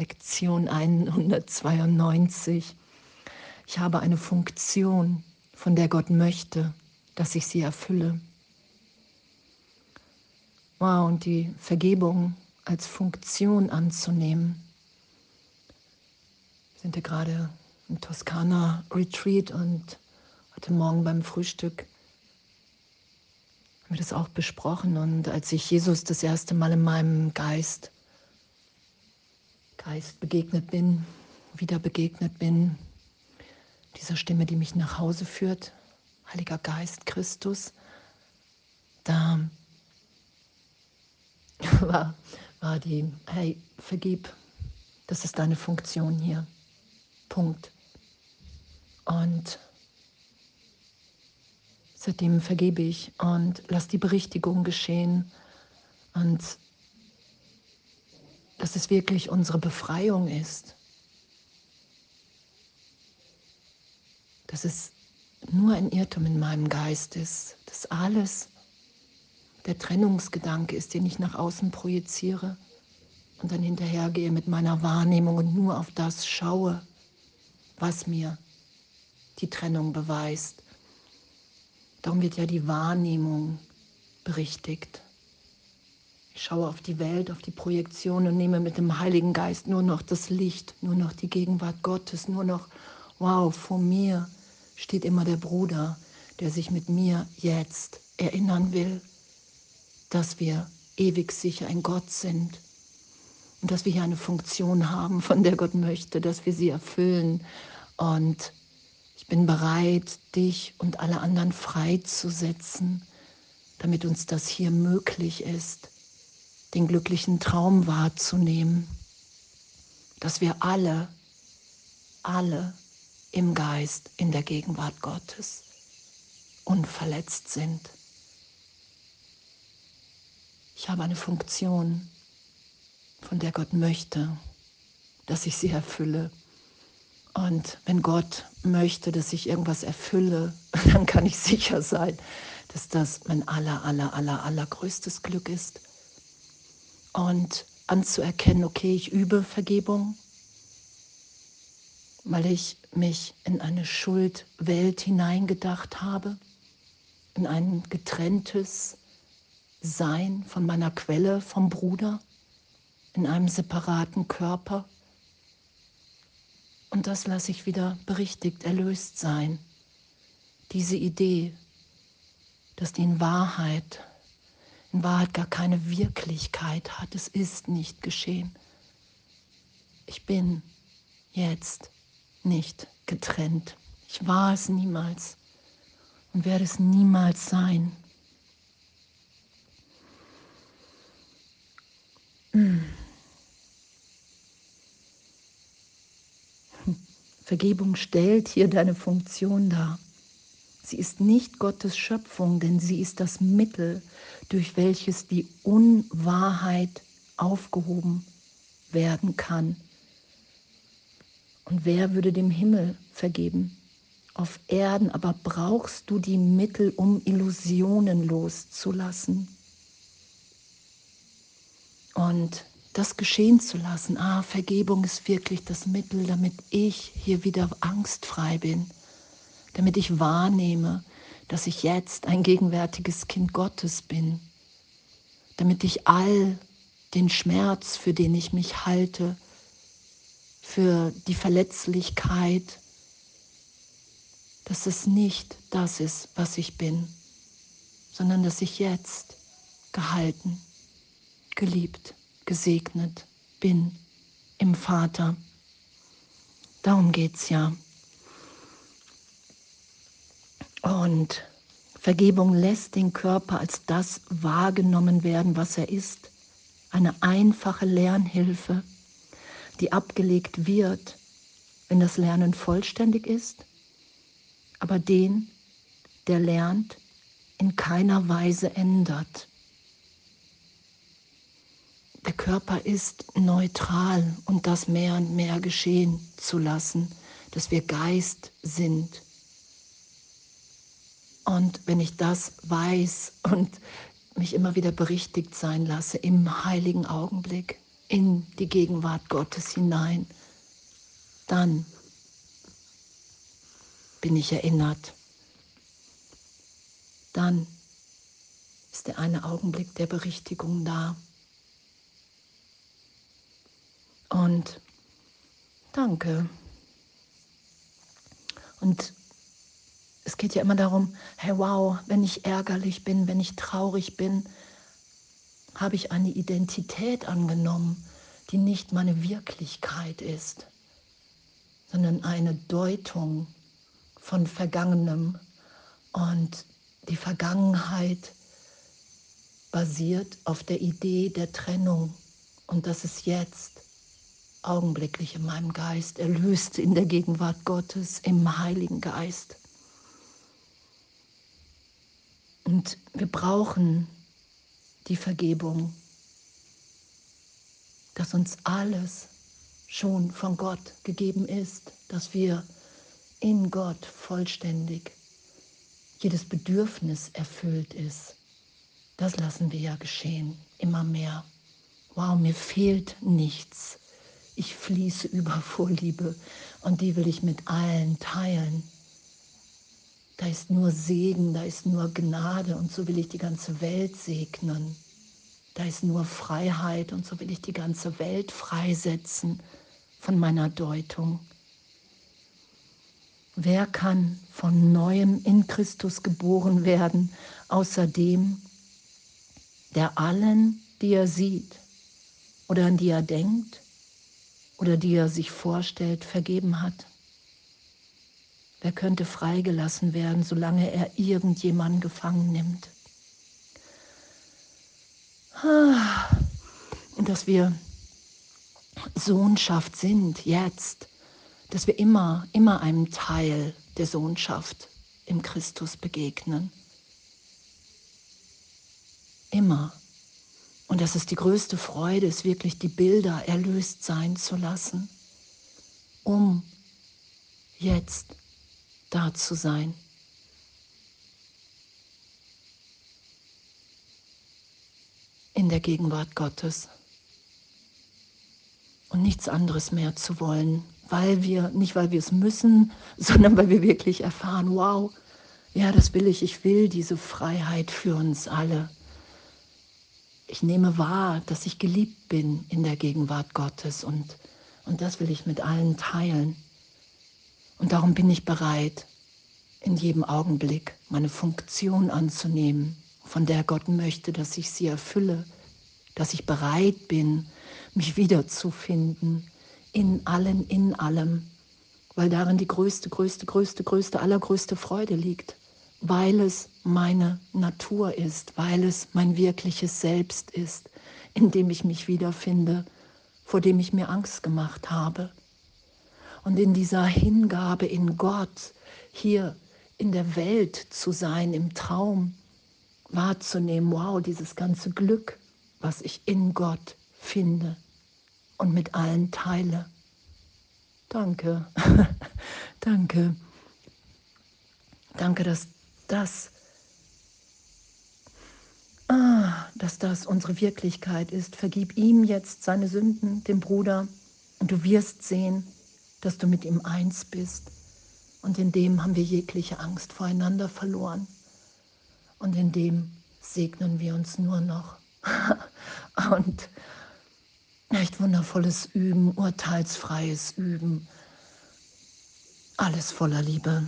Lektion 192. Ich habe eine Funktion, von der Gott möchte, dass ich sie erfülle. Wow, und die Vergebung als Funktion anzunehmen. Wir sind ja gerade im Toskana Retreat und heute Morgen beim Frühstück haben wir das auch besprochen. Und als ich Jesus das erste Mal in meinem Geist, Geist begegnet bin, wieder begegnet bin, dieser Stimme, die mich nach Hause führt, Heiliger Geist Christus, da war, war die, hey, vergib, das ist deine Funktion hier. Punkt. Und seitdem vergebe ich und lass die Berichtigung geschehen. Und dass es wirklich unsere Befreiung ist. Dass es nur ein Irrtum in meinem Geist ist, dass alles der Trennungsgedanke ist, den ich nach außen projiziere und dann hinterhergehe mit meiner Wahrnehmung und nur auf das schaue, was mir die Trennung beweist. Darum wird ja die Wahrnehmung berichtigt. Ich schaue auf die Welt, auf die Projektion und nehme mit dem Heiligen Geist nur noch das Licht, nur noch die Gegenwart Gottes, nur noch, wow, vor mir steht immer der Bruder, der sich mit mir jetzt erinnern will, dass wir ewig sicher ein Gott sind und dass wir hier eine Funktion haben, von der Gott möchte, dass wir sie erfüllen. Und ich bin bereit, dich und alle anderen freizusetzen, damit uns das hier möglich ist, den glücklichen Traum wahrzunehmen, dass wir alle, alle im Geist, in der Gegenwart Gottes unverletzt sind. Ich habe eine Funktion, von der Gott möchte, dass ich sie erfülle. Und wenn Gott möchte, dass ich irgendwas erfülle, dann kann ich sicher sein, dass das mein aller, aller, aller, allergrößtes Glück ist. Und anzuerkennen, okay, ich übe Vergebung, weil ich mich in eine Schuldwelt hineingedacht habe, in ein getrenntes Sein von meiner Quelle, vom Bruder, in einem separaten Körper. Und das lasse ich wieder berichtigt, erlöst sein. Diese Idee, dass die in Wahrheit, in Wahrheit gar keine Wirklichkeit hat. Es ist nicht geschehen. Ich bin jetzt nicht getrennt. Ich war es niemals und werde es niemals sein. Hm. Vergebung stellt hier deine Funktion dar. Sie ist nicht Gottes Schöpfung, denn sie ist das Mittel, durch welches die Unwahrheit aufgehoben werden kann. Und wer würde dem Himmel vergeben? Auf Erden aber brauchst du die Mittel, um Illusionen loszulassen. Und das geschehen zu lassen, ah, Vergebung ist wirklich das Mittel, damit ich hier wieder angstfrei bin, damit ich wahrnehme, dass ich jetzt ein gegenwärtiges Kind Gottes bin, damit ich all den Schmerz, für den ich mich halte, für die Verletzlichkeit, dass es nicht das ist, was ich bin, sondern dass ich jetzt gehalten, geliebt, gesegnet bin im Vater. Darum geht es ja. Und Vergebung lässt den Körper als das wahrgenommen werden, was er ist. Eine einfache Lernhilfe die abgelegt wird, wenn das Lernen vollständig ist, aber den, der lernt, in keiner Weise ändert. Der Körper ist neutral und das mehr und mehr geschehen zu lassen, dass wir Geist sind. Und wenn ich das weiß und mich immer wieder berichtigt sein lasse im heiligen Augenblick, in die Gegenwart Gottes hinein, dann bin ich erinnert. Dann ist der eine Augenblick der Berichtigung da. Und danke. Und es geht ja immer darum, hey wow, wenn ich ärgerlich bin, wenn ich traurig bin, habe ich eine Identität angenommen, die nicht meine Wirklichkeit ist, sondern eine Deutung von Vergangenem. Und die Vergangenheit basiert auf der Idee der Trennung und das ist jetzt augenblicklich in meinem Geist, erlöst in der Gegenwart Gottes, im Heiligen Geist. Und wir brauchen die Vergebung, dass uns alles schon von Gott gegeben ist, dass wir in Gott vollständig jedes Bedürfnis erfüllt ist. Das lassen wir ja geschehen, immer mehr. Wow, mir fehlt nichts. Ich fließe über vor Liebe und die will ich mit allen teilen. Da ist nur Segen, da ist nur Gnade und so will ich die ganze Welt segnen. Da ist nur Freiheit und so will ich die ganze Welt freisetzen von meiner Deutung. Wer kann von neuem in Christus geboren werden, außer dem, der allen, die er sieht oder an die er denkt oder die er sich vorstellt, vergeben hat? Wer könnte freigelassen werden, solange er irgendjemanden gefangen nimmt? Und dass wir Sohnschaft sind jetzt, dass wir immer, immer einem Teil der Sohnschaft im Christus begegnen. Immer. Und dass es die größte Freude ist, wirklich die Bilder erlöst sein zu lassen, um jetzt da zu sein. In der Gegenwart Gottes. Und nichts anderes mehr zu wollen, weil wir, nicht weil wir es müssen, sondern weil wir wirklich erfahren, wow, ja, das will ich, ich will diese Freiheit für uns alle. Ich nehme wahr, dass ich geliebt bin in der Gegenwart Gottes und, und das will ich mit allen teilen. Und darum bin ich bereit, in jedem Augenblick meine Funktion anzunehmen, von der Gott möchte, dass ich sie erfülle, dass ich bereit bin, mich wiederzufinden in allen, in allem, weil darin die größte, größte, größte, größte, allergrößte Freude liegt, weil es meine Natur ist, weil es mein wirkliches Selbst ist, in dem ich mich wiederfinde, vor dem ich mir Angst gemacht habe und in dieser Hingabe in Gott hier in der Welt zu sein, im Traum wahrzunehmen, wow, dieses ganze Glück, was ich in Gott finde und mit allen teile. Danke, danke, danke, dass das, ah, dass das unsere Wirklichkeit ist. Vergib ihm jetzt seine Sünden, dem Bruder, und du wirst sehen, dass du mit ihm eins bist. Und in dem haben wir jegliche Angst voreinander verloren. Und in dem segnen wir uns nur noch. und echt wundervolles Üben, urteilsfreies Üben. Alles voller Liebe.